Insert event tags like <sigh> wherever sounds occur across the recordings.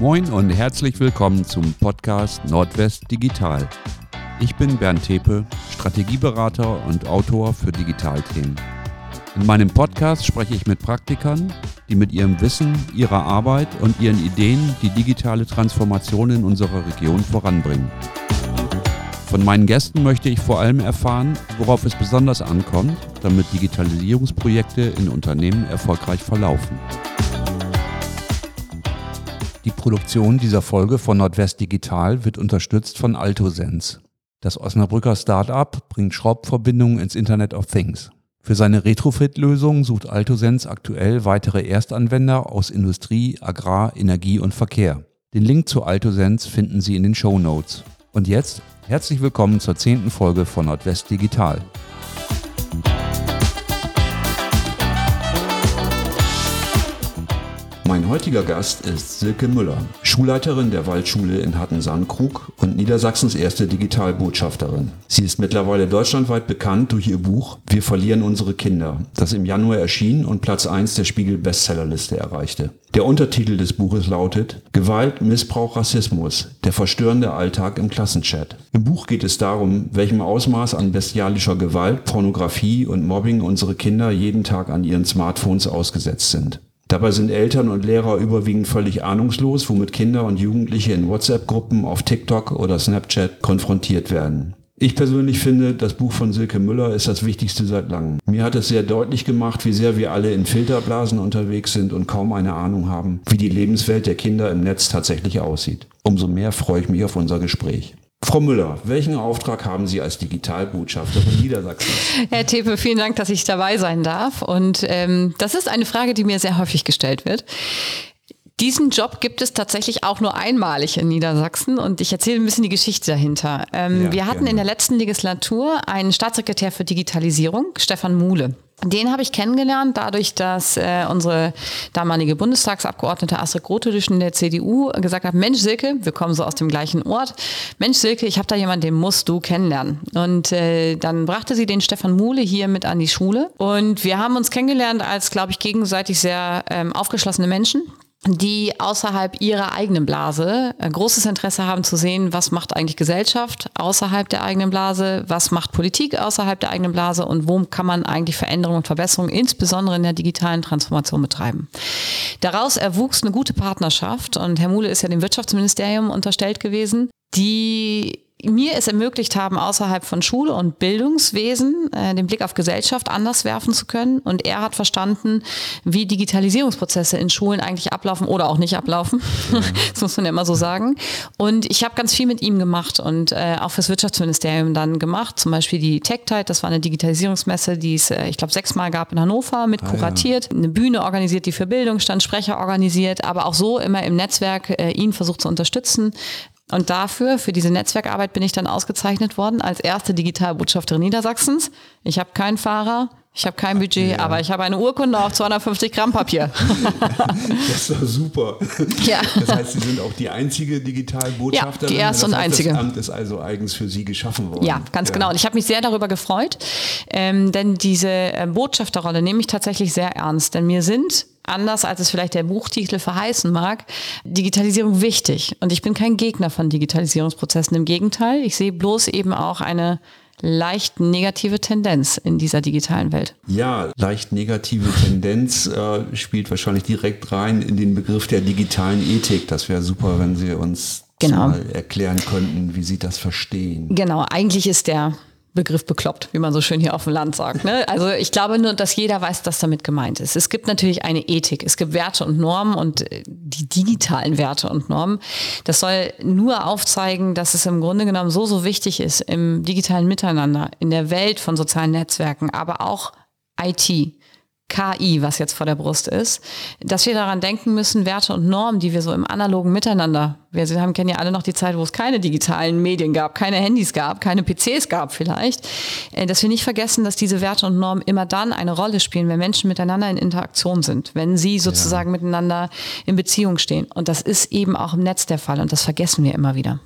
Moin und herzlich willkommen zum Podcast Nordwest Digital. Ich bin Bernd Tepe, Strategieberater und Autor für Digitalthemen. In meinem Podcast spreche ich mit Praktikern, die mit ihrem Wissen, ihrer Arbeit und ihren Ideen die digitale Transformation in unserer Region voranbringen. Von meinen Gästen möchte ich vor allem erfahren, worauf es besonders ankommt, damit Digitalisierungsprojekte in Unternehmen erfolgreich verlaufen. Die Produktion dieser Folge von Nordwest Digital wird unterstützt von AltoSense. Das Osnabrücker Start-up bringt Schraubverbindungen ins Internet of Things. Für seine Retrofit-Lösung sucht AltoSense aktuell weitere Erstanwender aus Industrie, Agrar, Energie und Verkehr. Den Link zu AltoSense finden Sie in den Show Notes. Und jetzt herzlich willkommen zur zehnten Folge von Nordwest Digital. Mein heutiger Gast ist Silke Müller, Schulleiterin der Waldschule in Hattensandkrug und Niedersachsens erste Digitalbotschafterin. Sie ist mittlerweile deutschlandweit bekannt durch ihr Buch Wir verlieren unsere Kinder, das im Januar erschien und Platz 1 der Spiegel Bestsellerliste erreichte. Der Untertitel des Buches lautet Gewalt, Missbrauch, Rassismus, der verstörende Alltag im Klassenchat. Im Buch geht es darum, welchem Ausmaß an bestialischer Gewalt, Pornografie und Mobbing unsere Kinder jeden Tag an ihren Smartphones ausgesetzt sind. Dabei sind Eltern und Lehrer überwiegend völlig ahnungslos, womit Kinder und Jugendliche in WhatsApp-Gruppen auf TikTok oder Snapchat konfrontiert werden. Ich persönlich finde, das Buch von Silke Müller ist das Wichtigste seit langem. Mir hat es sehr deutlich gemacht, wie sehr wir alle in Filterblasen unterwegs sind und kaum eine Ahnung haben, wie die Lebenswelt der Kinder im Netz tatsächlich aussieht. Umso mehr freue ich mich auf unser Gespräch. Frau Müller, welchen Auftrag haben Sie als Digitalbotschafterin Niedersachsen? Herr Tepe, vielen Dank, dass ich dabei sein darf. Und ähm, das ist eine Frage, die mir sehr häufig gestellt wird. Diesen Job gibt es tatsächlich auch nur einmalig in Niedersachsen und ich erzähle ein bisschen die Geschichte dahinter. Ähm, ja, wir hatten gerne. in der letzten Legislatur einen Staatssekretär für Digitalisierung, Stefan Muhle. Den habe ich kennengelernt, dadurch, dass äh, unsere damalige Bundestagsabgeordnete Astrid Grotelich in der CDU gesagt hat, Mensch Silke, wir kommen so aus dem gleichen Ort, Mensch Silke, ich habe da jemanden, den musst du kennenlernen. Und äh, dann brachte sie den Stefan Muhle hier mit an die Schule. Und wir haben uns kennengelernt als, glaube ich, gegenseitig sehr ähm, aufgeschlossene Menschen die außerhalb ihrer eigenen Blase äh, großes Interesse haben zu sehen, was macht eigentlich Gesellschaft außerhalb der eigenen Blase, was macht Politik außerhalb der eigenen Blase und wo kann man eigentlich Veränderungen und Verbesserungen insbesondere in der digitalen Transformation betreiben. Daraus erwuchs eine gute Partnerschaft und Herr Muhle ist ja dem Wirtschaftsministerium unterstellt gewesen, die mir es ermöglicht haben, außerhalb von Schule und Bildungswesen äh, den Blick auf Gesellschaft anders werfen zu können. Und er hat verstanden, wie Digitalisierungsprozesse in Schulen eigentlich ablaufen oder auch nicht ablaufen. Ja. <laughs> das muss man ja immer so sagen. Und ich habe ganz viel mit ihm gemacht und äh, auch fürs Wirtschaftsministerium dann gemacht. Zum Beispiel die TechTide, das war eine Digitalisierungsmesse, die es, äh, ich glaube, sechsmal gab in Hannover, mit kuratiert. Ah, ja. Eine Bühne organisiert, die für Bildung stand, Sprecher organisiert, aber auch so immer im Netzwerk äh, ihn versucht zu unterstützen. Und dafür, für diese Netzwerkarbeit, bin ich dann ausgezeichnet worden als erste Digitalbotschafterin Niedersachsens. Ich habe keinen Fahrer, ich habe kein Budget, ja. aber ich habe eine Urkunde auf 250 Gramm Papier. <laughs> das war super. Ja. Das heißt, Sie sind auch die einzige Digitalbotschafterin. Ja, die erste heißt, und einzige. Das Amt ist also eigens für Sie geschaffen worden. Ja, ganz ja. genau. Und ich habe mich sehr darüber gefreut, ähm, denn diese äh, Botschafterrolle nehme ich tatsächlich sehr ernst. Denn mir sind anders als es vielleicht der Buchtitel verheißen mag, Digitalisierung wichtig. Und ich bin kein Gegner von Digitalisierungsprozessen. Im Gegenteil, ich sehe bloß eben auch eine leicht negative Tendenz in dieser digitalen Welt. Ja, leicht negative Tendenz äh, spielt wahrscheinlich direkt rein in den Begriff der digitalen Ethik. Das wäre super, wenn Sie uns genau. mal erklären könnten, wie Sie das verstehen. Genau, eigentlich ist der Begriff bekloppt, wie man so schön hier auf dem Land sagt. Ne? Also ich glaube nur, dass jeder weiß, was damit gemeint ist. Es gibt natürlich eine Ethik, es gibt Werte und Normen und äh, die digitalen Werte und Normen. Das soll nur aufzeigen, dass es im Grunde genommen so, so wichtig ist im digitalen Miteinander, in der Welt von sozialen Netzwerken, aber auch IT, KI, was jetzt vor der Brust ist, dass wir daran denken müssen, Werte und Normen, die wir so im analogen Miteinander, wir haben, kennen ja alle noch die Zeit, wo es keine digitalen Medien gab, keine Handys gab, keine PCs gab vielleicht, äh, dass wir nicht vergessen, dass diese Werte und Normen immer dann eine Rolle spielen, wenn Menschen miteinander in Interaktion sind, wenn sie sozusagen ja. miteinander in Beziehung stehen. Und das ist eben auch im Netz der Fall und das vergessen wir immer wieder.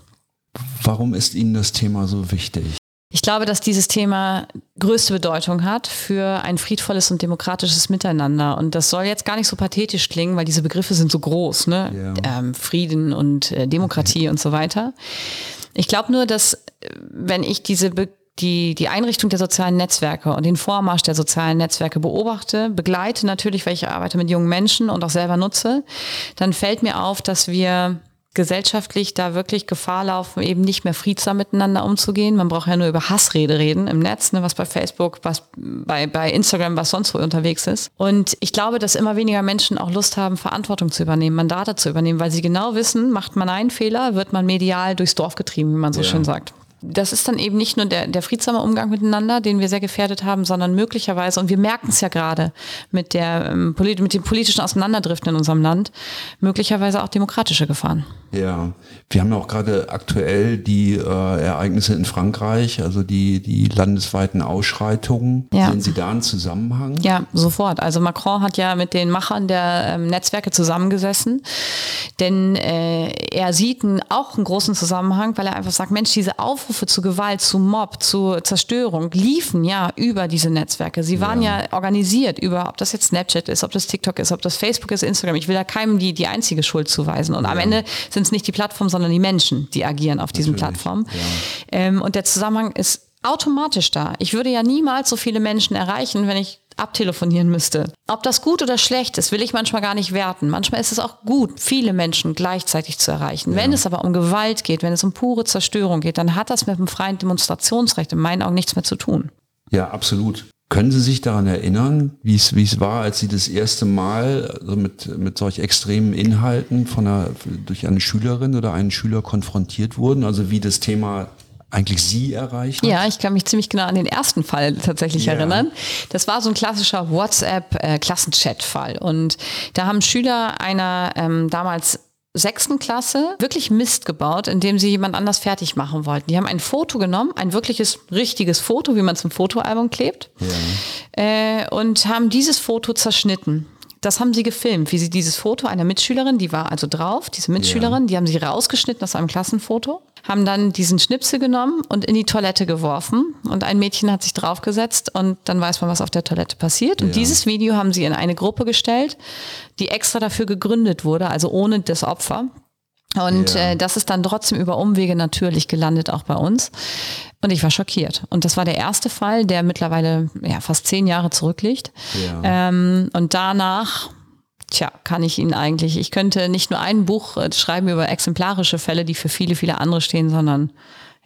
Warum ist Ihnen das Thema so wichtig? Ich glaube, dass dieses Thema größte Bedeutung hat für ein friedvolles und demokratisches Miteinander. Und das soll jetzt gar nicht so pathetisch klingen, weil diese Begriffe sind so groß, ne? Ja. Ähm, Frieden und äh, Demokratie mhm. und so weiter. Ich glaube nur, dass äh, wenn ich diese Be die, die Einrichtung der sozialen Netzwerke und den Vormarsch der sozialen Netzwerke beobachte, begleite natürlich, weil ich arbeite mit jungen Menschen und auch selber nutze, dann fällt mir auf, dass wir gesellschaftlich da wirklich Gefahr laufen, eben nicht mehr friedsam miteinander umzugehen. Man braucht ja nur über Hassrede reden im Netz, ne, was bei Facebook, was bei, bei Instagram, was sonst wo unterwegs ist. Und ich glaube, dass immer weniger Menschen auch Lust haben, Verantwortung zu übernehmen, Mandate zu übernehmen, weil sie genau wissen, macht man einen Fehler, wird man medial durchs Dorf getrieben, wie man so ja. schön sagt das ist dann eben nicht nur der, der friedsame Umgang miteinander, den wir sehr gefährdet haben, sondern möglicherweise, und wir merken es ja gerade mit, der, ähm, mit dem politischen Auseinanderdriften in unserem Land, möglicherweise auch demokratische Gefahren. Ja, wir haben auch gerade aktuell die äh, Ereignisse in Frankreich, also die, die landesweiten Ausschreitungen. Ja. Sehen Sie da einen Zusammenhang? Ja, sofort. Also Macron hat ja mit den Machern der ähm, Netzwerke zusammengesessen, denn äh, er sieht einen, auch einen großen Zusammenhang, weil er einfach sagt, Mensch, diese Aufrufe Aufrufe zu Gewalt, zu Mob, zu Zerstörung liefen ja über diese Netzwerke. Sie waren ja, ja organisiert über, ob das jetzt Snapchat ist, ob das TikTok ist, ob das Facebook ist, Instagram. Ich will da keinem die, die einzige Schuld zuweisen. Und ja. am Ende sind es nicht die Plattformen, sondern die Menschen, die agieren auf diesen Natürlich. Plattformen. Ja. Ähm, und der Zusammenhang ist automatisch da. Ich würde ja niemals so viele Menschen erreichen, wenn ich abtelefonieren müsste. Ob das gut oder schlecht ist, will ich manchmal gar nicht werten. Manchmal ist es auch gut, viele Menschen gleichzeitig zu erreichen. Ja. Wenn es aber um Gewalt geht, wenn es um pure Zerstörung geht, dann hat das mit dem freien Demonstrationsrecht in meinen Augen nichts mehr zu tun. Ja, absolut. Können Sie sich daran erinnern, wie es, war, als Sie das erste Mal also mit, mit solch extremen Inhalten von einer, durch eine Schülerin oder einen Schüler konfrontiert wurden? Also wie das Thema eigentlich Sie erreicht hat? Ja, ich kann mich ziemlich genau an den ersten Fall tatsächlich ja. erinnern. Das war so ein klassischer WhatsApp-Klassenchat-Fall. Und da haben Schüler einer ähm, damals sechsten Klasse wirklich Mist gebaut, indem sie jemand anders fertig machen wollten. Die haben ein Foto genommen, ein wirkliches, richtiges Foto, wie man es im Fotoalbum klebt, ja. äh, und haben dieses Foto zerschnitten. Das haben sie gefilmt, wie sie dieses Foto einer Mitschülerin, die war also drauf, diese Mitschülerin, ja. die haben sie rausgeschnitten aus einem Klassenfoto haben dann diesen Schnipsel genommen und in die Toilette geworfen. Und ein Mädchen hat sich draufgesetzt und dann weiß man, was auf der Toilette passiert. Und ja. dieses Video haben sie in eine Gruppe gestellt, die extra dafür gegründet wurde, also ohne das Opfer. Und ja. äh, das ist dann trotzdem über Umwege natürlich gelandet, auch bei uns. Und ich war schockiert. Und das war der erste Fall, der mittlerweile ja, fast zehn Jahre zurückliegt. Ja. Ähm, und danach Tja, kann ich Ihnen eigentlich. Ich könnte nicht nur ein Buch äh, schreiben über exemplarische Fälle, die für viele, viele andere stehen, sondern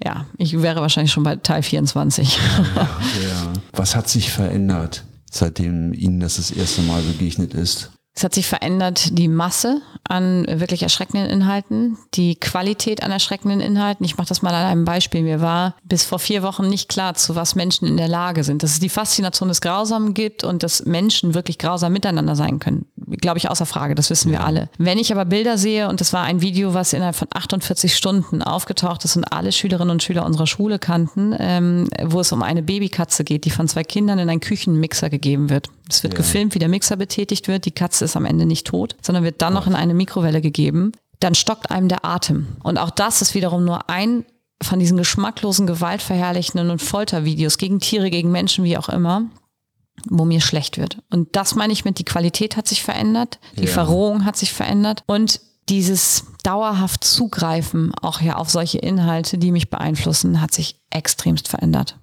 ja, ich wäre wahrscheinlich schon bei Teil 24. Ja, ja. Was hat sich verändert, seitdem Ihnen das das erste Mal begegnet ist? Es hat sich verändert die Masse an wirklich erschreckenden Inhalten, die Qualität an erschreckenden Inhalten. Ich mache das mal an einem Beispiel. Mir war bis vor vier Wochen nicht klar, zu was Menschen in der Lage sind. Dass es die Faszination des Grausamen gibt und dass Menschen wirklich grausam miteinander sein können. Glaube ich außer Frage, das wissen wir alle. Wenn ich aber Bilder sehe, und das war ein Video, was innerhalb von 48 Stunden aufgetaucht ist und alle Schülerinnen und Schüler unserer Schule kannten, ähm, wo es um eine Babykatze geht, die von zwei Kindern in einen Küchenmixer gegeben wird. Es wird ja. gefilmt, wie der Mixer betätigt wird. Die Katze ist am Ende nicht tot, sondern wird dann noch in eine Mikrowelle gegeben. Dann stockt einem der Atem. Und auch das ist wiederum nur ein von diesen geschmacklosen, gewaltverherrlichenden und Foltervideos gegen Tiere, gegen Menschen, wie auch immer, wo mir schlecht wird. Und das meine ich mit, die Qualität hat sich verändert, die ja. Verrohung hat sich verändert und dieses dauerhaft Zugreifen auch ja auf solche Inhalte, die mich beeinflussen, hat sich extremst verändert.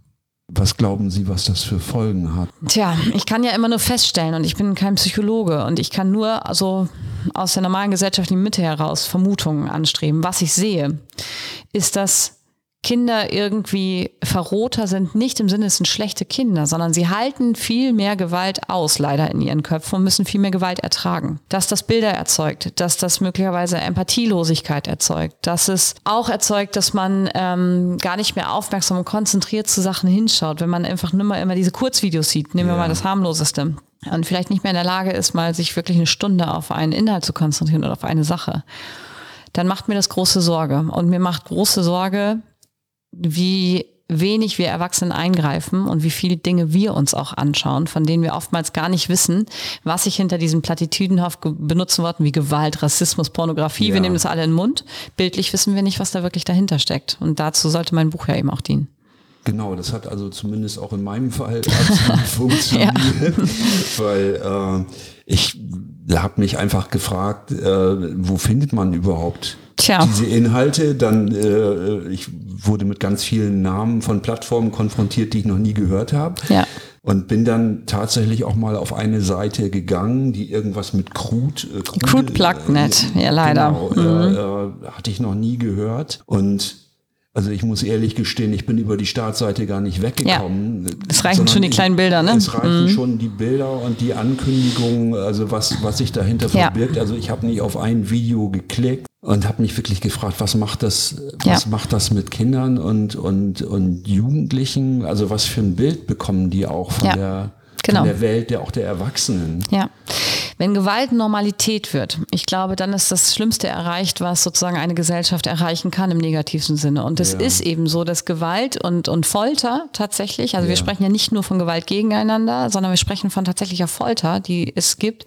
Was glauben Sie, was das für Folgen hat? Tja, ich kann ja immer nur feststellen und ich bin kein Psychologe und ich kann nur also aus der normalen gesellschaftlichen Mitte heraus Vermutungen anstreben. Was ich sehe, ist, dass Kinder irgendwie verroter sind, nicht im Sinne, es sind schlechte Kinder, sondern sie halten viel mehr Gewalt aus, leider in ihren Köpfen und müssen viel mehr Gewalt ertragen. Dass das Bilder erzeugt, dass das möglicherweise Empathielosigkeit erzeugt, dass es auch erzeugt, dass man ähm, gar nicht mehr aufmerksam und konzentriert zu Sachen hinschaut, wenn man einfach nur mal immer diese Kurzvideos sieht. Nehmen wir mal das harmloseste und vielleicht nicht mehr in der Lage ist, mal sich wirklich eine Stunde auf einen Inhalt zu konzentrieren oder auf eine Sache, dann macht mir das große Sorge. Und mir macht große Sorge, wie wenig wir Erwachsenen eingreifen und wie viele Dinge wir uns auch anschauen, von denen wir oftmals gar nicht wissen, was sich hinter diesen Plattitüdenhaft benutzen Worten wie Gewalt, Rassismus, Pornografie, ja. wir nehmen das alle in den Mund. Bildlich wissen wir nicht, was da wirklich dahinter steckt. Und dazu sollte mein Buch ja eben auch dienen. Genau, das hat also zumindest auch in meinem Fall <laughs> absolut funktioniert, <laughs> weil äh, ich habe mich einfach gefragt, äh, wo findet man überhaupt Tja. diese Inhalte? Dann äh, ich wurde mit ganz vielen Namen von Plattformen konfrontiert, die ich noch nie gehört habe. Ja. Und bin dann tatsächlich auch mal auf eine Seite gegangen, die irgendwas mit Crude. Äh, Crude, Crude Plug Net, äh, ja leider. Genau, mhm. äh, hatte ich noch nie gehört. Und also ich muss ehrlich gestehen, ich bin über die Startseite gar nicht weggekommen. Ja, es reichen schon die kleinen Bilder, ne? Es reichen mhm. schon die Bilder und die Ankündigungen, also was, was sich dahinter ja. verbirgt. Also ich habe nicht auf ein Video geklickt und habe mich wirklich gefragt, was macht das, was ja. macht das mit Kindern und, und, und Jugendlichen? Also was für ein Bild bekommen die auch von der genau. von der Welt der auch der Erwachsenen. Ja. Wenn Gewalt Normalität wird, ich glaube, dann ist das Schlimmste erreicht, was sozusagen eine Gesellschaft erreichen kann im negativsten Sinne. Und es ja. ist eben so, dass Gewalt und, und Folter tatsächlich, also ja. wir sprechen ja nicht nur von Gewalt gegeneinander, sondern wir sprechen von tatsächlicher Folter, die es gibt,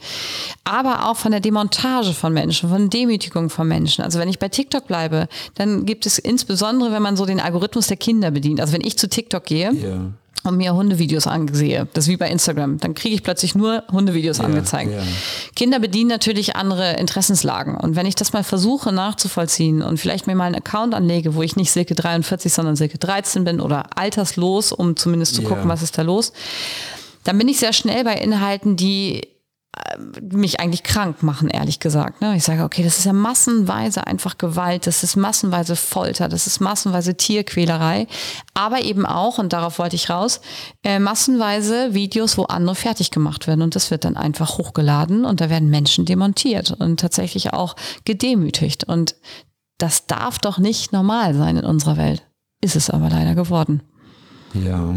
aber auch von der Demontage von Menschen, von Demütigung von Menschen. Also wenn ich bei TikTok bleibe, dann gibt es insbesondere, wenn man so den Algorithmus der Kinder bedient. Also wenn ich zu TikTok gehe, ja und mir Hundevideos ansehe, das ist wie bei Instagram, dann kriege ich plötzlich nur Hundevideos ja, angezeigt. Ja. Kinder bedienen natürlich andere Interessenslagen. Und wenn ich das mal versuche nachzuvollziehen und vielleicht mir mal einen Account anlege, wo ich nicht Silke 43, sondern Silke 13 bin oder alterslos, um zumindest zu gucken, was ist da los, dann bin ich sehr schnell bei Inhalten, die mich eigentlich krank machen, ehrlich gesagt. Ne? Ich sage, okay, das ist ja massenweise einfach Gewalt, das ist massenweise Folter, das ist massenweise Tierquälerei, aber eben auch, und darauf wollte ich raus, äh, massenweise Videos, wo andere fertig gemacht werden und das wird dann einfach hochgeladen und da werden Menschen demontiert und tatsächlich auch gedemütigt und das darf doch nicht normal sein in unserer Welt. Ist es aber leider geworden. Ja,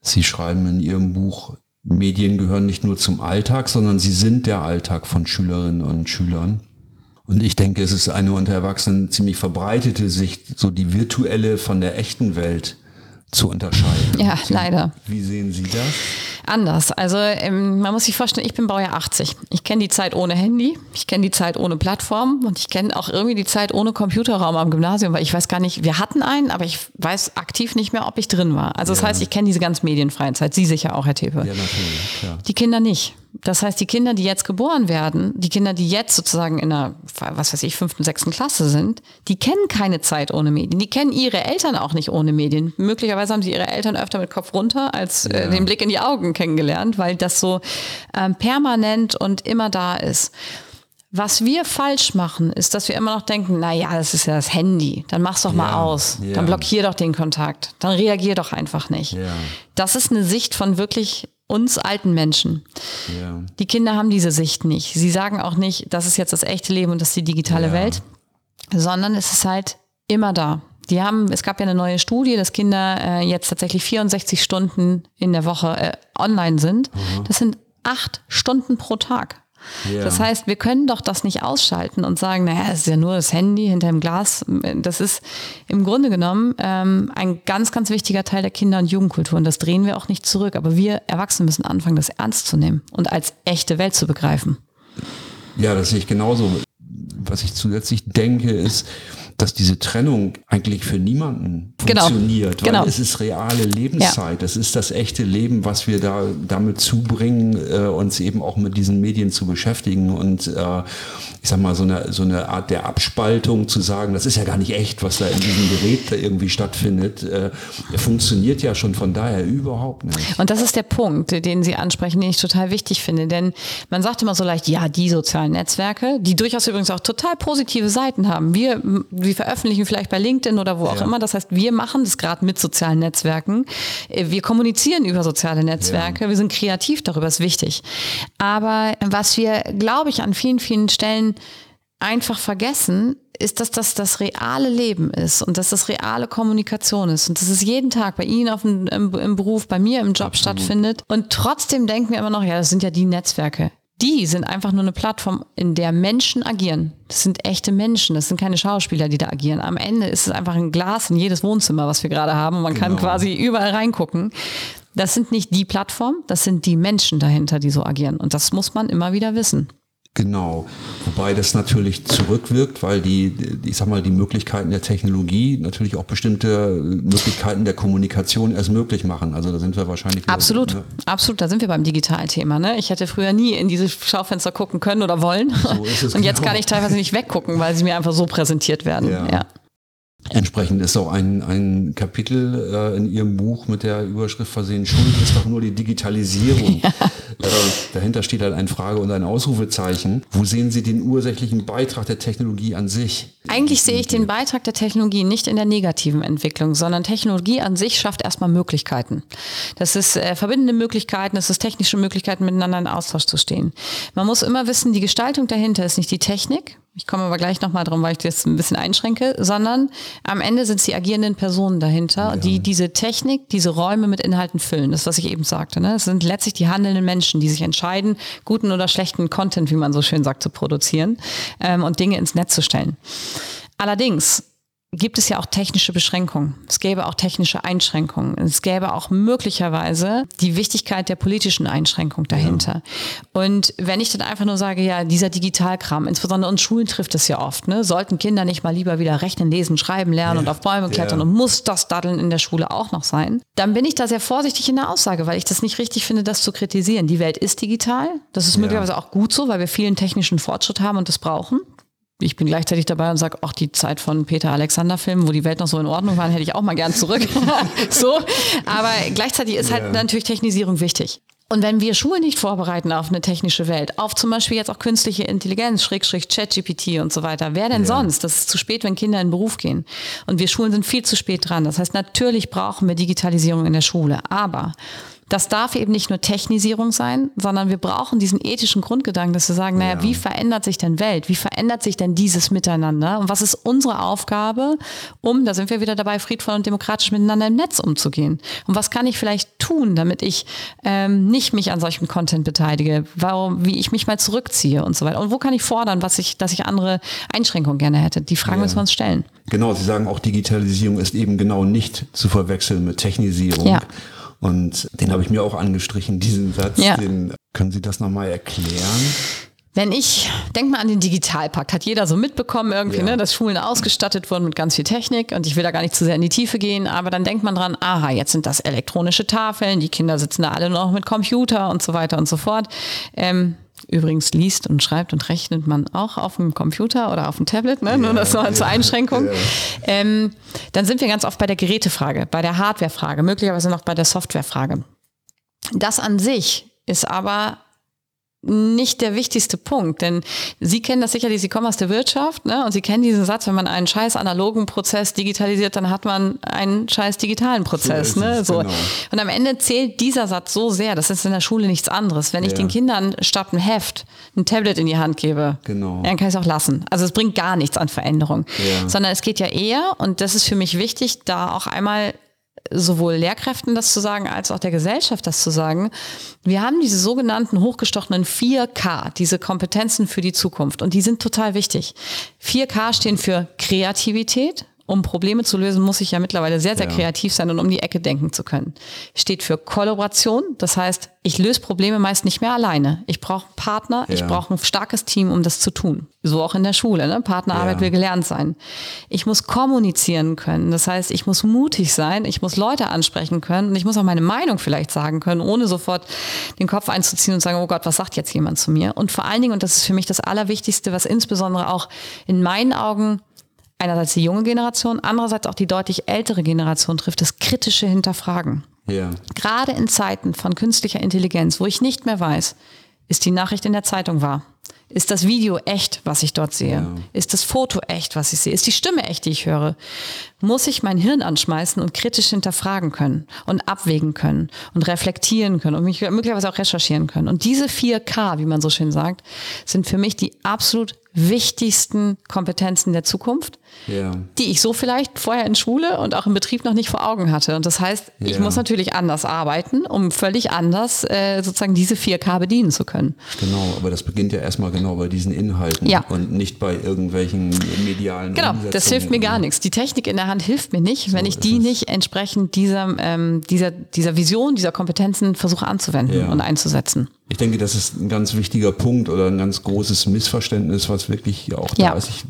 Sie schreiben in Ihrem Buch, Medien gehören nicht nur zum Alltag, sondern sie sind der Alltag von Schülerinnen und Schülern. Und ich denke, es ist eine unter Erwachsenen ziemlich verbreitete Sicht, so die virtuelle von der echten Welt zu unterscheiden. Ja, leider. Wie sehen Sie das? Anders. Also ähm, man muss sich vorstellen, ich bin Baujahr 80. Ich kenne die Zeit ohne Handy, ich kenne die Zeit ohne Plattform und ich kenne auch irgendwie die Zeit ohne Computerraum am Gymnasium, weil ich weiß gar nicht, wir hatten einen, aber ich weiß aktiv nicht mehr, ob ich drin war. Also das ja. heißt, ich kenne diese ganz medienfreie Zeit. Sie sicher auch, Herr Tepe. Ja, natürlich. Klar. Die Kinder nicht. Das heißt, die Kinder, die jetzt geboren werden, die Kinder, die jetzt sozusagen in einer, was weiß ich, fünften, sechsten Klasse sind, die kennen keine Zeit ohne Medien. Die kennen ihre Eltern auch nicht ohne Medien. Möglicherweise haben sie ihre Eltern öfter mit Kopf runter als äh, ja. den Blick in die Augen kennengelernt, weil das so ähm, permanent und immer da ist. Was wir falsch machen, ist, dass wir immer noch denken, na ja, das ist ja das Handy. Dann mach's doch mal aus. Ja. Dann blockier doch den Kontakt. Dann reagier doch einfach nicht. Ja. Das ist eine Sicht von wirklich uns alten Menschen. Ja. Die Kinder haben diese Sicht nicht. Sie sagen auch nicht, das ist jetzt das echte Leben und das ist die digitale ja. Welt, sondern es ist halt immer da. Die haben, es gab ja eine neue Studie, dass Kinder äh, jetzt tatsächlich 64 Stunden in der Woche äh, online sind. Mhm. Das sind acht Stunden pro Tag. Das heißt, wir können doch das nicht ausschalten und sagen, naja, es ist ja nur das Handy hinter dem Glas. Das ist im Grunde genommen ähm, ein ganz, ganz wichtiger Teil der Kinder- und Jugendkultur. Und das drehen wir auch nicht zurück. Aber wir Erwachsene müssen anfangen, das ernst zu nehmen und als echte Welt zu begreifen. Ja, das sehe ich genauso. Was ich zusätzlich denke, ist, dass diese Trennung eigentlich für niemanden genau. funktioniert, weil genau. es ist reale Lebenszeit, ja. es ist das echte Leben, was wir da damit zubringen, äh, uns eben auch mit diesen Medien zu beschäftigen und äh, ich sag mal so eine so eine Art der Abspaltung zu sagen, das ist ja gar nicht echt, was da in diesem Gerät da irgendwie stattfindet, äh, funktioniert ja schon von daher überhaupt nicht. Und das ist der Punkt, den Sie ansprechen, den ich total wichtig finde, denn man sagt immer so leicht, ja, die sozialen Netzwerke, die durchaus übrigens auch total positive Seiten haben. Wir wir veröffentlichen vielleicht bei LinkedIn oder wo auch ja. immer. Das heißt, wir machen das gerade mit sozialen Netzwerken. Äh, wir kommunizieren über soziale Netzwerke. Ja. Wir sind kreativ darüber, ist wichtig. Aber was wir, glaube ich, an vielen, vielen Stellen einfach vergessen, ist, dass das das reale Leben ist und dass das reale Kommunikation ist und dass es jeden Tag bei Ihnen auf dem, im, im Beruf, bei mir im Job Absolut. stattfindet. Und trotzdem denken wir immer noch, ja, das sind ja die Netzwerke die sind einfach nur eine Plattform, in der Menschen agieren. Das sind echte Menschen, das sind keine Schauspieler, die da agieren. Am Ende ist es einfach ein Glas in jedes Wohnzimmer, was wir gerade haben. Und man genau. kann quasi überall reingucken. Das sind nicht die Plattformen, das sind die Menschen dahinter, die so agieren. Und das muss man immer wieder wissen. Genau, wobei das natürlich zurückwirkt, weil die, ich sag mal, die Möglichkeiten der Technologie natürlich auch bestimmte Möglichkeiten der Kommunikation erst möglich machen. Also da sind wir wahrscheinlich. Wieder, absolut, ne? absolut. Da sind wir beim Digitalthema. Ne? Ich hätte früher nie in diese Schaufenster gucken können oder wollen. So ist es <laughs> Und jetzt genau. kann ich teilweise nicht weggucken, weil sie mir einfach so präsentiert werden. Ja. ja. Entsprechend ist auch ein, ein Kapitel äh, in Ihrem Buch mit der Überschrift versehen, Schuld ist doch nur die Digitalisierung. <laughs> Ja. Äh, dahinter steht halt eine Frage und ein Ausrufezeichen. Wo sehen Sie den ursächlichen Beitrag der Technologie an sich? Eigentlich sehe ich den Beitrag der Technologie nicht in der negativen Entwicklung, sondern Technologie an sich schafft erstmal Möglichkeiten. Das ist äh, verbindende Möglichkeiten, das ist technische Möglichkeiten, miteinander in Austausch zu stehen. Man muss immer wissen, die Gestaltung dahinter ist nicht die Technik, ich komme aber gleich nochmal drum, weil ich das ein bisschen einschränke, sondern am Ende sind es die agierenden Personen dahinter, ja. die diese Technik, diese Räume mit Inhalten füllen. Das, was ich eben sagte. Ne? Es sind letztlich die handelnden Menschen, die sich entscheiden, guten oder schlechten Content, wie man so schön sagt, zu produzieren ähm, und Dinge ins Netz zu stellen. Allerdings gibt es ja auch technische Beschränkungen. Es gäbe auch technische Einschränkungen. Es gäbe auch möglicherweise die Wichtigkeit der politischen Einschränkung dahinter. Ja. Und wenn ich dann einfach nur sage, ja, dieser Digitalkram, insbesondere uns Schulen trifft es ja oft, ne? sollten Kinder nicht mal lieber wieder rechnen, lesen, schreiben lernen ja. und auf Bäume klettern ja. und muss das Daddeln in der Schule auch noch sein, dann bin ich da sehr vorsichtig in der Aussage, weil ich das nicht richtig finde, das zu kritisieren. Die Welt ist digital. Das ist möglicherweise auch gut so, weil wir vielen technischen Fortschritt haben und das brauchen ich bin gleichzeitig dabei und sage, auch die Zeit von Peter Alexander Filmen, wo die Welt noch so in Ordnung war, hätte ich auch mal gern zurück. <laughs> so, aber gleichzeitig ist halt ja. natürlich Technisierung wichtig. Und wenn wir Schulen nicht vorbereiten auf eine technische Welt, auf zum Beispiel jetzt auch künstliche Intelligenz, Schrägstrich, ChatGPT und so weiter, wer denn ja. sonst? Das ist zu spät, wenn Kinder in den Beruf gehen. Und wir Schulen sind viel zu spät dran. Das heißt, natürlich brauchen wir Digitalisierung in der Schule. Aber das darf eben nicht nur Technisierung sein, sondern wir brauchen diesen ethischen Grundgedanken, dass wir sagen, naja, ja. wie verändert sich denn Welt? Wie verändert sich denn dieses Miteinander? Und was ist unsere Aufgabe, um, da sind wir wieder dabei, friedvoll und demokratisch miteinander im Netz umzugehen? Und was kann ich vielleicht tun, damit ich ähm, nicht mich an solchem Content beteilige? Warum, wie ich mich mal zurückziehe und so weiter? Und wo kann ich fordern, was ich, dass ich andere Einschränkungen gerne hätte? Die Fragen ja. müssen wir uns stellen. Genau, Sie sagen auch, Digitalisierung ist eben genau nicht zu verwechseln mit Technisierung. Ja. Und den habe ich mir auch angestrichen, diesen Satz. Ja. Den, können Sie das nochmal erklären? Wenn ich, denk mal an den Digitalpakt, hat jeder so mitbekommen irgendwie, ja. ne, dass Schulen ausgestattet wurden mit ganz viel Technik und ich will da gar nicht zu sehr in die Tiefe gehen, aber dann denkt man dran, aha, jetzt sind das elektronische Tafeln, die Kinder sitzen da alle noch mit Computer und so weiter und so fort. Ähm, Übrigens liest und schreibt und rechnet man auch auf dem Computer oder auf dem Tablet, ne? nur das noch ja, zur Einschränkung. Ja. Ähm, dann sind wir ganz oft bei der Gerätefrage, bei der Hardwarefrage, möglicherweise noch bei der Softwarefrage. Das an sich ist aber nicht der wichtigste Punkt, denn Sie kennen das sicherlich, Sie kommen aus der Wirtschaft ne? und Sie kennen diesen Satz, wenn man einen scheiß analogen Prozess digitalisiert, dann hat man einen scheiß digitalen Prozess. So ne? so. Genau. Und am Ende zählt dieser Satz so sehr, das ist in der Schule nichts anderes. Wenn ich den Kindern statt ein Heft ein Tablet in die Hand gebe, genau. dann kann ich es auch lassen. Also es bringt gar nichts an Veränderung, ja. sondern es geht ja eher, und das ist für mich wichtig, da auch einmal sowohl Lehrkräften das zu sagen, als auch der Gesellschaft das zu sagen. Wir haben diese sogenannten hochgestochenen 4K, diese Kompetenzen für die Zukunft. Und die sind total wichtig. 4K stehen für Kreativität, um Probleme zu lösen, muss ich ja mittlerweile sehr, sehr ja. kreativ sein und um die Ecke denken zu können. Steht für Kollaboration. Das heißt, ich löse Probleme meist nicht mehr alleine. Ich brauche einen Partner, ja. ich brauche ein starkes Team, um das zu tun. So auch in der Schule. Ne? Partnerarbeit ja. will gelernt sein. Ich muss kommunizieren können. Das heißt, ich muss mutig sein, ich muss Leute ansprechen können und ich muss auch meine Meinung vielleicht sagen können, ohne sofort den Kopf einzuziehen und sagen, oh Gott, was sagt jetzt jemand zu mir? Und vor allen Dingen, und das ist für mich das Allerwichtigste, was insbesondere auch in meinen Augen einerseits die junge Generation, andererseits auch die deutlich ältere Generation trifft, das kritische Hinterfragen. Ja. Gerade in Zeiten von künstlicher Intelligenz, wo ich nicht mehr weiß, ist die Nachricht in der Zeitung wahr? Ist das Video echt, was ich dort sehe? Ja. Ist das Foto echt, was ich sehe? Ist die Stimme echt, die ich höre? Muss ich mein Hirn anschmeißen und kritisch hinterfragen können und abwägen können und reflektieren können und mich möglicherweise auch recherchieren können? Und diese 4K, wie man so schön sagt, sind für mich die absolut wichtigsten Kompetenzen der Zukunft, ja. die ich so vielleicht vorher in Schule und auch im Betrieb noch nicht vor Augen hatte. Und das heißt, ja. ich muss natürlich anders arbeiten, um völlig anders äh, sozusagen diese 4K bedienen zu können. Genau, aber das beginnt ja erstmal genau bei diesen Inhalten ja. und nicht bei irgendwelchen medialen Genau, das hilft mir gar nichts. Die Technik in der Hand hilft mir nicht, wenn so ich die nicht entsprechend dieser, ähm, dieser, dieser Vision, dieser Kompetenzen versuche anzuwenden und einzusetzen. Ich denke, das ist ein ganz wichtiger Punkt oder ein ganz großes Missverständnis, was wirklich auch da ist. Ich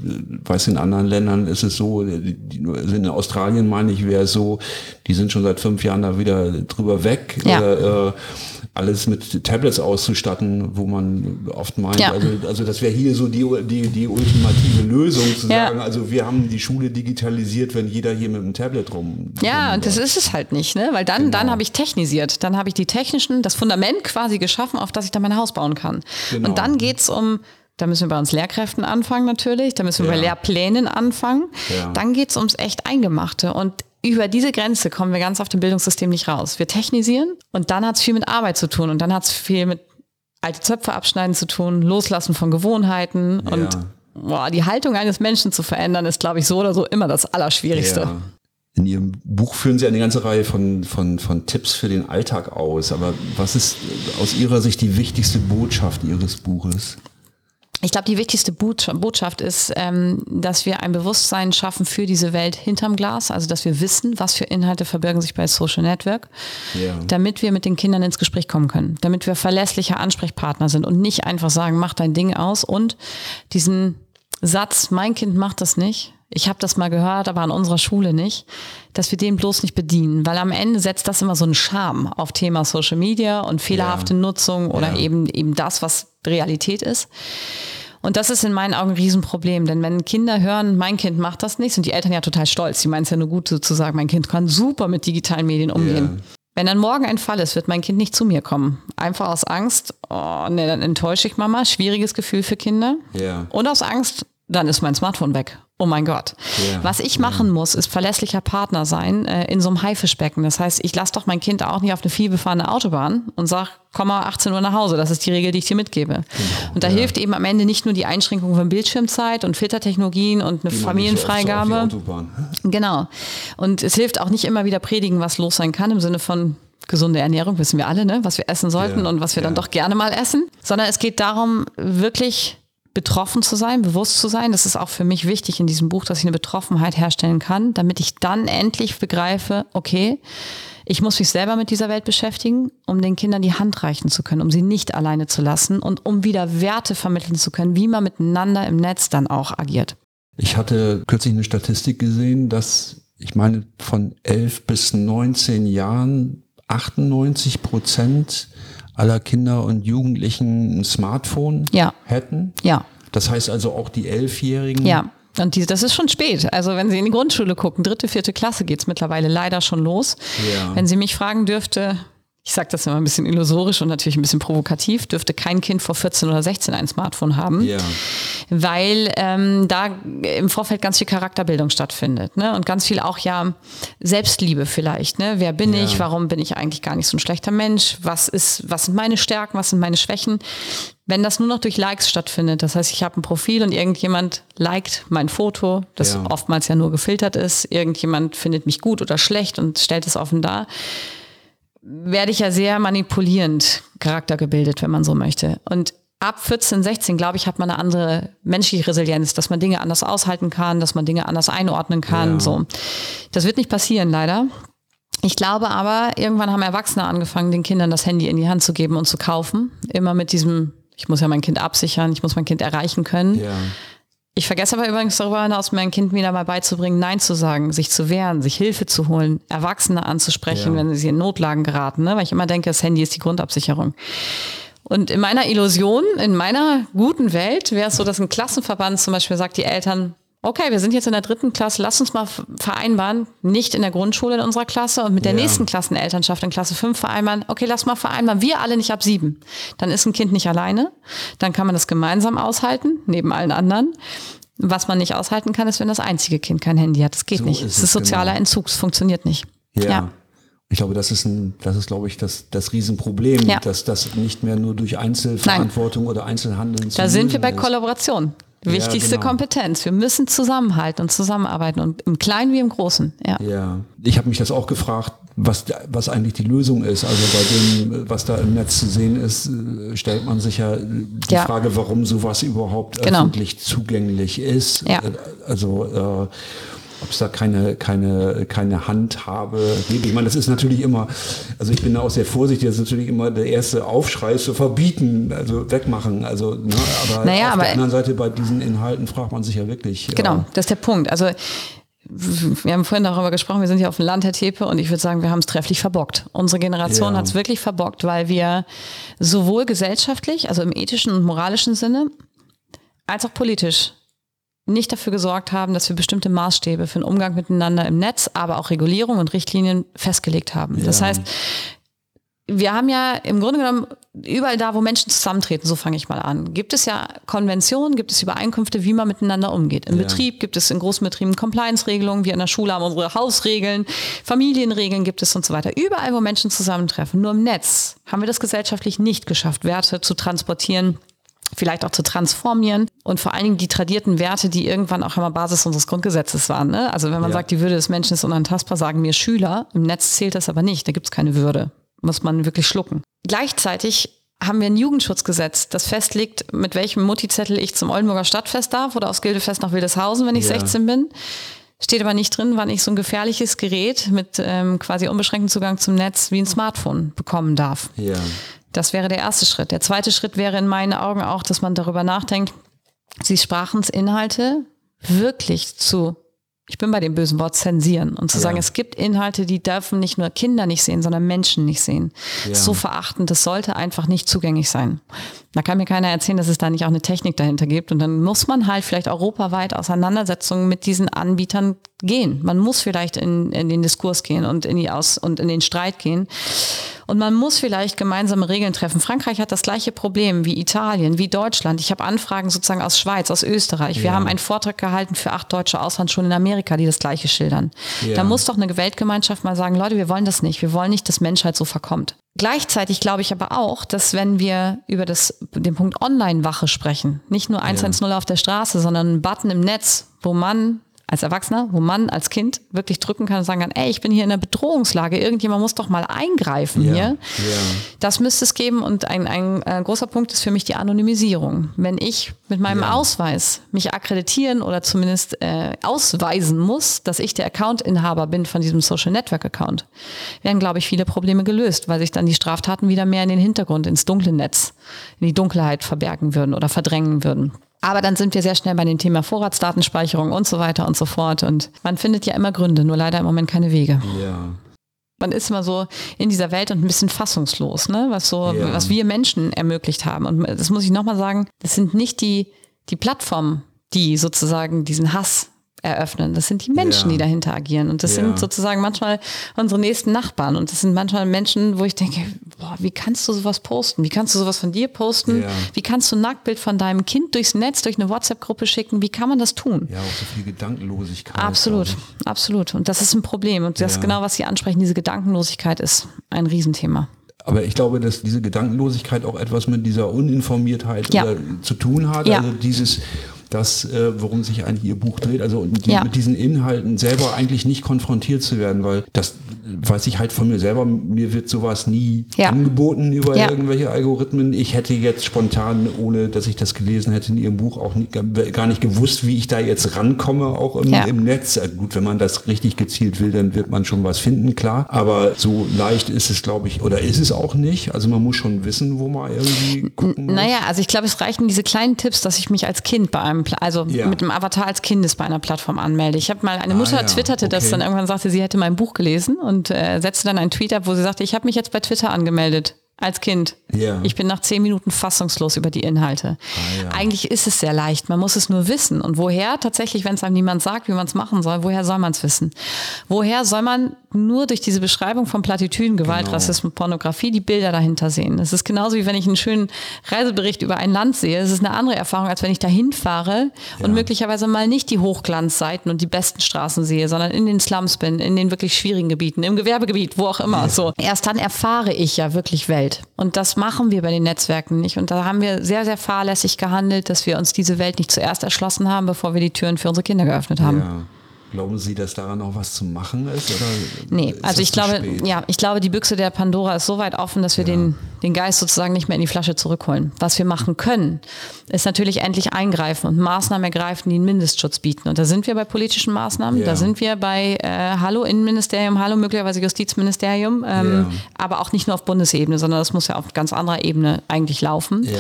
weiß, in anderen Ländern ist es so, also in Australien meine ich, wäre es so, die sind schon seit fünf Jahren da wieder drüber weg. Ja. Äh, äh, alles mit Tablets auszustatten, wo man oft meint, Ja. also, also das wäre hier so die, die, die ultimative Lösung zu Ja. sagen, also wir haben die Schule digitalisiert, wenn jeder hier mit dem Tablet rum. Ja, und das ist es halt nicht, ne? Weil dann, dann habe ich technisiert. Dann habe ich die technischen, das Fundament quasi geschaffen, auf das ich dann mein Haus bauen kann. Genau. Und dann geht's um, da müssen wir bei uns Lehrkräften anfangen natürlich, da müssen wir bei Ja. Lehrplänen anfangen. Ja. Dann geht's ums echt Eingemachte. Und über diese Grenze kommen wir ganz auf dem Bildungssystem nicht raus. Wir technisieren und dann hat's viel mit Arbeit zu tun und dann hat's viel mit alte Zöpfe abschneiden zu tun, loslassen von Gewohnheiten und Ja. boah, die Haltung eines Menschen zu verändern, ist, glaube ich, so oder so immer das Allerschwierigste. In Ihrem Buch führen Sie eine ganze Reihe von, von, von Tipps für den Alltag aus. Aber was ist aus Ihrer Sicht die wichtigste Botschaft Ihres Buches? Ich glaube, die wichtigste Botscha- Botschaft ist, ähm, dass wir ein Bewusstsein schaffen für diese Welt hinterm Glas, also dass wir wissen, was für Inhalte verbirgen sich bei Social Network, Ja. damit wir mit den Kindern ins Gespräch kommen können, damit wir verlässliche Ansprechpartner sind und nicht einfach sagen, mach dein Ding aus und diesen Satz, mein Kind macht das nicht, ich habe das mal gehört, aber an unserer Schule nicht, dass wir den bloß nicht bedienen, weil am Ende setzt das immer so einen Charme auf Thema Social Media und fehlerhafte Ja. Nutzung oder Ja. eben eben das, was Realität ist. Und das ist in meinen Augen ein Riesenproblem, denn wenn Kinder hören, mein Kind macht das nicht, sind die Eltern ja total stolz. Die meinen es ja nur gut sozusagen, mein Kind kann super mit digitalen Medien umgehen. Wenn dann morgen ein Fall ist, wird mein Kind nicht zu mir kommen. Einfach aus Angst, oh nee, dann enttäusche ich Mama. Schwieriges Gefühl für Kinder. Ja. Und aus Angst, dann ist mein Smartphone weg. Oh mein Gott. Ja. Was ich machen muss, ist verlässlicher Partner sein äh, in so einem Haifischbecken. Das heißt, ich lasse doch mein Kind auch nicht auf eine vielbefahrene Autobahn und sag, komm mal 18 Uhr nach Hause. Das ist die Regel, die ich dir mitgebe. Genau. und da hilft eben am Ende nicht nur die Einschränkung von Bildschirmzeit und Filtertechnologien und eine Familienfreigabe. so die Autobahn. Genau. Und es hilft auch nicht immer wieder predigen, was los sein kann im Sinne von gesunde Ernährung, wissen wir alle, ne? was wir essen sollten Ja, und was wir dann ja. doch gerne mal essen, sondern es geht darum, wirklich betroffen zu sein, bewusst zu sein. Das ist auch für mich wichtig in diesem Buch, dass ich eine Betroffenheit herstellen kann, damit ich dann endlich begreife, okay, ich muss mich selber mit dieser Welt beschäftigen, um den Kindern die Hand reichen zu können, um sie nicht alleine zu lassen und um wieder Werte vermitteln zu können, wie man miteinander im Netz dann auch agiert. Ich hatte kürzlich eine Statistik gesehen, dass ich meine, von 11 bis 19 Jahren 98 Prozent aller Kinder und Jugendlichen ein Smartphone Ja. hätten. Ja. Das heißt also auch die Elfjährigen. Ja, und die, das ist schon spät. Also wenn Sie in die Grundschule gucken, dritte, vierte Klasse geht's mittlerweile leider schon los. Ja. Wenn Sie mich fragen dürfte, ich sage das immer ein bisschen illusorisch und natürlich ein bisschen provokativ, dürfte kein Kind vor 14 oder 16 ein Smartphone haben, Ja. weil ähm, da im Vorfeld ganz viel Charakterbildung stattfindet ne? und ganz viel auch ja Selbstliebe vielleicht. Ne? Wer bin Ja. ich? Warum bin ich eigentlich gar nicht so ein schlechter Mensch? Was ist, was sind meine Stärken? Was sind meine Schwächen? Wenn das nur noch durch Likes stattfindet, das heißt, ich habe ein Profil und irgendjemand liked mein Foto, das Ja. oftmals ja nur gefiltert ist, irgendjemand findet mich gut oder schlecht und stellt es offen dar, werde ich ja sehr manipulierend Charakter gebildet, wenn man so möchte. Und ab 14, 16, glaube ich, hat man eine andere menschliche Resilienz, dass man Dinge anders aushalten kann, dass man Dinge anders einordnen kann. Ja. So. Das wird nicht passieren, leider. Ich glaube aber, irgendwann haben Erwachsene angefangen, den Kindern das Handy in die Hand zu geben und zu kaufen. Immer mit diesem, ich muss ja mein Kind absichern, ich muss mein Kind erreichen können. Ja. Ich vergesse aber übrigens darüber hinaus, mein Kind wieder mal beizubringen, Nein zu sagen, sich zu wehren, sich Hilfe zu holen, Erwachsene anzusprechen, Ja. wenn sie in Notlagen geraten, ne? weil ich immer denke, das Handy ist die Grundabsicherung. Und in meiner Illusion, in meiner guten Welt wäre es so, dass ein Klassenverband zum Beispiel sagt, die Eltern, okay, wir sind jetzt in der dritten Klasse, lass uns mal vereinbaren, nicht in der Grundschule in unserer Klasse und mit der Ja. nächsten Klassenelternschaft in Klasse 5 vereinbaren, okay, lass mal vereinbaren, wir alle nicht ab sieben. Dann ist ein Kind nicht alleine, dann kann man das gemeinsam aushalten, neben allen anderen. Was man nicht aushalten kann, ist, wenn das einzige Kind kein Handy hat. Das geht So nicht. ist Es ist es, sozialer genau. Entzug, es funktioniert nicht. Ja. Ich glaube, das ist ein, das ist, glaube ich, das, das Riesenproblem, Ja. dass das nicht mehr nur durch Einzelverantwortung oder Einzelhandeln zu Da sind wir bei ist. Kollaboration. Wichtigste genau. Kompetenz. Wir müssen zusammenhalten und zusammenarbeiten und im Kleinen wie im Großen. Ja. Ja, ich habe mich das auch gefragt, was, was eigentlich die Lösung ist. Also bei dem, was da im Netz zu sehen ist, stellt man sich ja die Ja. Frage, warum sowas überhaupt Genau. öffentlich zugänglich ist. Ja. Also äh, ob es da keine, keine, keine Handhabe gibt. Ich meine, das ist natürlich immer, also ich bin da auch sehr vorsichtig, das ist natürlich immer der erste Aufschrei zu verbieten, also wegmachen. Also, ne, aber naja, auf aber der anderen Seite bei diesen Inhalten fragt man sich ja wirklich. Genau, äh, das ist der Punkt. Also wir haben vorhin darüber gesprochen, wir sind hier auf dem Land, Herr Tepe, und ich würde sagen, wir haben es trefflich verbockt. Unsere Generation Ja. hat es wirklich verbockt, weil wir sowohl gesellschaftlich, also im ethischen und moralischen Sinne, als auch politisch nicht dafür gesorgt haben, dass wir bestimmte Maßstäbe für den Umgang miteinander im Netz, aber auch Regulierung und Richtlinien festgelegt haben. Das Ja. heißt, wir haben ja im Grunde genommen überall da, wo Menschen zusammentreten, so fange ich mal an, gibt es ja Konventionen, gibt es Übereinkünfte, wie man miteinander umgeht. Im Ja. Betrieb gibt es in großen Betrieben Compliance-Regelungen, wir in der Schule haben unsere Hausregeln, Familienregeln gibt es und so weiter. Überall, wo Menschen zusammentreffen, nur im Netz haben wir das gesellschaftlich nicht geschafft, Werte zu transportieren, vielleicht auch zu transformieren und vor allen Dingen die tradierten Werte, die irgendwann auch einmal Basis unseres Grundgesetzes waren. Ne? Also wenn man Ja. sagt, die Würde des Menschen ist unantastbar, sagen mir Schüler, im Netz zählt das aber nicht, da gibt es keine Würde, muss man wirklich schlucken. Gleichzeitig haben wir ein Jugendschutzgesetz, das festlegt, mit welchem Mutti-Zettel ich zum Oldenburger Stadtfest darf oder aus Gildefest nach Wildeshausen, wenn ich Ja. 16 bin. Steht aber nicht drin, wann ich so ein gefährliches Gerät mit ähm, quasi unbeschränktem Zugang zum Netz wie ein Smartphone bekommen darf. ja. Das wäre der erste Schritt. Der zweite Schritt wäre in meinen Augen auch, dass man darüber nachdenkt, Sie sprachen es Inhalte wirklich zu, ich bin bei dem bösen Wort zensieren und zu Ja. sagen, es gibt Inhalte, die dürfen nicht nur Kinder nicht sehen, sondern Menschen nicht sehen. Ja. So verachtend, das sollte einfach nicht zugänglich sein. Da kann mir keiner erzählen, dass es da nicht auch eine Technik dahinter gibt. Und dann muss man halt vielleicht europaweit Auseinandersetzungen mit diesen Anbietern gehen. Man muss vielleicht in, in den Diskurs gehen und in die Aus und in den Streit gehen. Und man muss vielleicht gemeinsame Regeln treffen. Frankreich hat das gleiche Problem wie Italien, wie Deutschland. Ich habe Anfragen sozusagen aus Schweiz, aus Österreich. Wir Ja. haben einen Vortrag gehalten für acht deutsche Auslandsschulen in Amerika, die das gleiche schildern. Ja. Da muss doch eine Weltgemeinschaft mal sagen, Leute, wir wollen das nicht. Wir wollen nicht, dass Menschheit so verkommt. Gleichzeitig glaube ich aber auch, dass wenn wir über das, den Punkt Online-Wache sprechen, nicht nur 110 auf der Straße, sondern einen Button im Netz, wo man als Erwachsener, wo man als Kind wirklich drücken kann und sagen kann, ey, ich bin hier in einer Bedrohungslage, irgendjemand muss doch mal eingreifen Ja. hier. Ja. Das müsste es geben und ein, ein äh, großer Punkt ist für mich die Anonymisierung. Wenn ich mit meinem Ja. Ausweis mich akkreditieren oder zumindest äh, ausweisen muss, dass ich der Account-Inhaber bin von diesem Social Network Account, werden, glaube ich, viele Probleme gelöst, weil sich dann die Straftaten wieder mehr in den Hintergrund, ins dunkle Netz, in die Dunkelheit verbergen würden oder verdrängen würden. Aber dann sind wir sehr schnell bei dem Thema Vorratsdatenspeicherung und so weiter und so fort. Und man findet ja immer Gründe, nur leider im Moment keine Wege ja. man ist immer so in dieser Welt und ein bisschen fassungslos, ne? was so, Ja. was wir Menschen ermöglicht haben. Und das muss ich nochmal sagen, das sind nicht die, die Plattformen, die sozusagen diesen Hass eröffnen. Das sind die Menschen, Ja. die dahinter agieren. Und das Ja. sind sozusagen manchmal unsere nächsten Nachbarn. Und das sind manchmal Menschen, wo ich denke, boah, wie kannst du sowas posten? Wie kannst du sowas von dir posten? Ja. Wie kannst du ein Nacktbild von deinem Kind durchs Netz, durch eine WhatsApp-Gruppe schicken? Wie kann man das tun? ja, auch so viel Gedankenlosigkeit. Absolut, absolut. Und das ist ein Problem. Und das Ja. genau, was Sie ansprechen, diese Gedankenlosigkeit ist ein Riesenthema. Aber ich glaube, dass diese Gedankenlosigkeit auch etwas mit dieser Uninformiertheit Ja. zu tun hat. Ja. Also dieses, das, äh, worum sich eigentlich Ihr Buch dreht, also die, Ja. mit diesen Inhalten selber eigentlich nicht konfrontiert zu werden, weil das weiß ich halt von mir selber, mir wird sowas nie Ja. angeboten über Ja. irgendwelche Algorithmen. Ich hätte jetzt spontan, ohne dass ich das gelesen hätte in Ihrem Buch, auch nie, gar nicht gewusst, wie ich da jetzt rankomme, auch im, Ja. im Netz. Äh, Gut, wenn man das richtig gezielt will, dann wird man schon was finden, klar. Aber so leicht ist es, glaube ich, oder ist es auch nicht. Also man muss schon wissen, wo man irgendwie gucken muss. Naja, also ich glaube, es reichen diese kleinen Tipps, dass ich mich als Kind bei einem, also mit dem Avatar als Kindes bei einer Plattform anmelde. Ich habe mal, eine Mutter ja, twitterte das okay. dann irgendwann sagte, sie hätte mein Buch gelesen und äh, setzte dann einen Tweet ab, wo sie sagte, ich habe mich jetzt bei Twitter angemeldet. Als Kind. Ja. Ich bin nach zehn Minuten fassungslos über die Inhalte. Ah, ja. Eigentlich ist es sehr leicht. Man muss es nur wissen. Und woher tatsächlich, wenn es einem niemand sagt, wie man es machen soll, woher soll man es wissen? Woher soll man nur durch diese Beschreibung von Plattitüden, Gewalt, Genau. Rassismus, Pornografie die Bilder dahinter sehen? Es ist genauso wie wenn ich einen schönen Reisebericht über ein Land sehe. Es ist eine andere Erfahrung, als wenn ich dahin fahre und möglicherweise mal nicht die Hochglanzseiten und die besten Straßen sehe, sondern in den Slums bin, in den wirklich schwierigen Gebieten, im Gewerbegebiet, wo auch immer. So. Erst dann erfahre ich ja wirklich Welt. Und das machen wir bei den Netzwerken nicht. Und da haben wir sehr, sehr fahrlässig gehandelt, dass wir uns diese Welt nicht zuerst erschlossen haben, bevor wir die Türen für unsere Kinder geöffnet haben. Ja. Glauben Sie, dass daran noch was zu machen ist? Oder nee, ist also ich glaube, spät? ja, ich glaube, die Büchse der Pandora ist so weit offen, dass wir ja. den, den Geist sozusagen nicht mehr in die Flasche zurückholen. Was wir machen können, ist natürlich endlich eingreifen und Maßnahmen ergreifen, die einen Mindestschutz bieten. Und da sind wir bei politischen Maßnahmen, ja. da sind wir bei äh, Hallo Innenministerium, Hallo möglicherweise Justizministerium, ähm, ja. aber auch nicht nur auf Bundesebene, sondern das muss ja auf ganz anderer Ebene eigentlich laufen. Ja.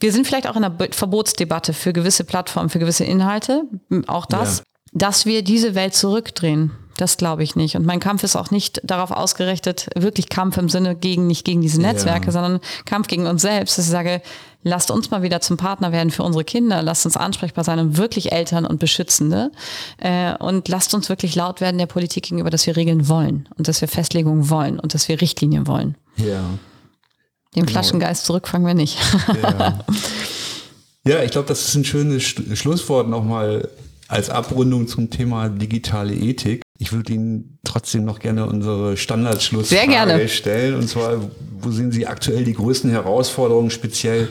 Wir sind vielleicht auch in einer Verbotsdebatte für gewisse Plattformen, für gewisse Inhalte. Auch das. Ja. Dass wir diese Welt zurückdrehen, das glaube ich nicht. Und mein Kampf ist auch nicht darauf ausgerichtet, wirklich Kampf im Sinne gegen, nicht gegen diese Netzwerke, ja. sondern Kampf gegen uns selbst. Dass ich sage, lasst uns mal wieder zum Partner werden für unsere Kinder, lasst uns ansprechbar sein und wirklich Eltern und Beschützende. Äh, und lasst uns wirklich laut werden der Politik gegenüber, dass wir Regeln wollen und dass wir Festlegungen wollen und dass wir Richtlinien wollen. Ja. Den genau. Flaschengeist zurück fangen wir nicht. Ja, ja ich glaube, das ist ein schönes Schlusswort nochmal als Abrundung zum Thema digitale Ethik. Ich würde Ihnen trotzdem noch gerne unsere Standardschlussfrage stellen. Und zwar, wo sehen Sie aktuell die größten Herausforderungen, speziell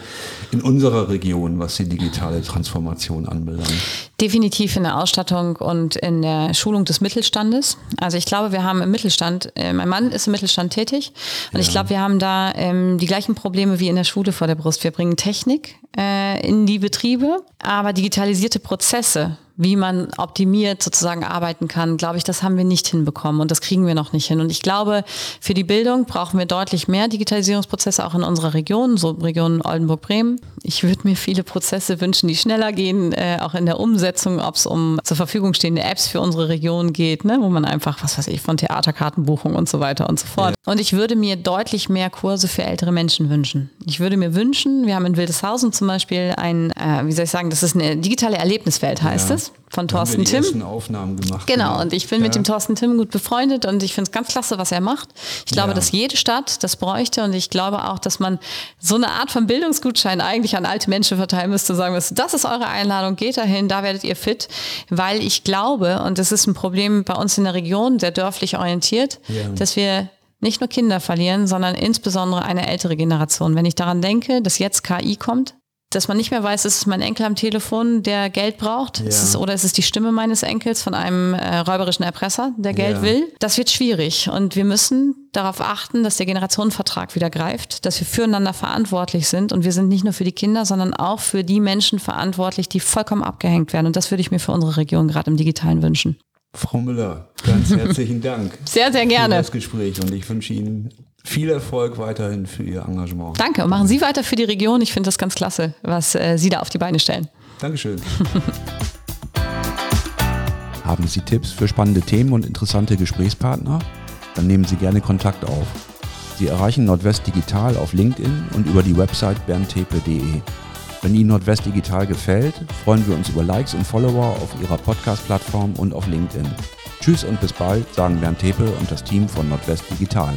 in unserer Region, was die digitale Transformation anbelangt? Definitiv in der Ausstattung und in der Schulung des Mittelstandes. Also ich glaube, wir haben im Mittelstand, äh, mein Mann ist im Mittelstand tätig und ja. ich glaube, wir haben da ähm, die gleichen Probleme wie in der Schule vor der Brust. Wir bringen Technik äh, in die Betriebe, aber digitalisierte Prozesse wie man optimiert sozusagen arbeiten kann, glaube ich, das haben wir nicht hinbekommen und das kriegen wir noch nicht hin. Und ich glaube, für die Bildung brauchen wir deutlich mehr Digitalisierungsprozesse auch in unserer Region, so Region Oldenburg-Bremen. Ich würde mir viele Prozesse wünschen, die schneller gehen, äh, auch in der Umsetzung, ob es um zur Verfügung stehende Apps für unsere Region geht, ne, wo man einfach, was weiß ich, von Theaterkartenbuchung und so weiter und so fort. Ja. Und ich würde mir deutlich mehr Kurse für ältere Menschen wünschen. Ich würde mir wünschen, wir haben in Wildeshausen zum Beispiel ein, äh, wie soll ich sagen, das ist eine digitale Erlebniswelt, heißt ja. es von Thorsten Tim. Aufnahmen gemacht. Genau, und ich bin ja. mit dem Thorsten Tim gut befreundet und ich finde es ganz klasse, was er macht. Ich glaube, ja. dass jede Stadt das bräuchte und ich glaube auch, dass man so eine Art von Bildungsgutschein eigentlich an alte Menschen verteilen müsste, sagen müsste, das ist eure Einladung, geht dahin, da werdet ihr fit, weil ich glaube, und das ist ein Problem bei uns in der Region, sehr dörflich orientiert, ja. dass wir nicht nur Kinder verlieren, sondern insbesondere eine ältere Generation. Wenn ich daran denke, dass jetzt KI kommt, dass man nicht mehr weiß, ist es mein Enkel am Telefon, der Geld braucht, ja. ist es, oder ist es die Stimme meines Enkels von einem äh, räuberischen Erpresser, der Geld ja. will. Das wird schwierig und wir müssen darauf achten, dass der Generationenvertrag wieder greift, dass wir füreinander verantwortlich sind und wir sind nicht nur für die Kinder, sondern auch für die Menschen verantwortlich, die vollkommen abgehängt werden und das würde ich mir für unsere Region gerade im Digitalen wünschen. Frau Müller, ganz herzlichen Dank. <laughs> Sehr, sehr gerne. Für das Gespräch und ich wünsche Ihnen viel Erfolg weiterhin für Ihr Engagement. Danke und machen Sie weiter für die Region. Ich finde das ganz klasse, was äh, Sie da auf die Beine stellen. Dankeschön. <laughs> Haben Sie Tipps für spannende Themen und interessante Gesprächspartner? Dann nehmen Sie gerne Kontakt auf. Sie erreichen Nordwest Digital auf LinkedIn und über die Website berntepe.de. Wenn Ihnen Nordwest Digital gefällt, freuen wir uns über Likes und Follower auf Ihrer Podcast-Plattform und auf LinkedIn. Tschüss und bis bald, sagen Bernd Tepe und das Team von Nordwest Digital.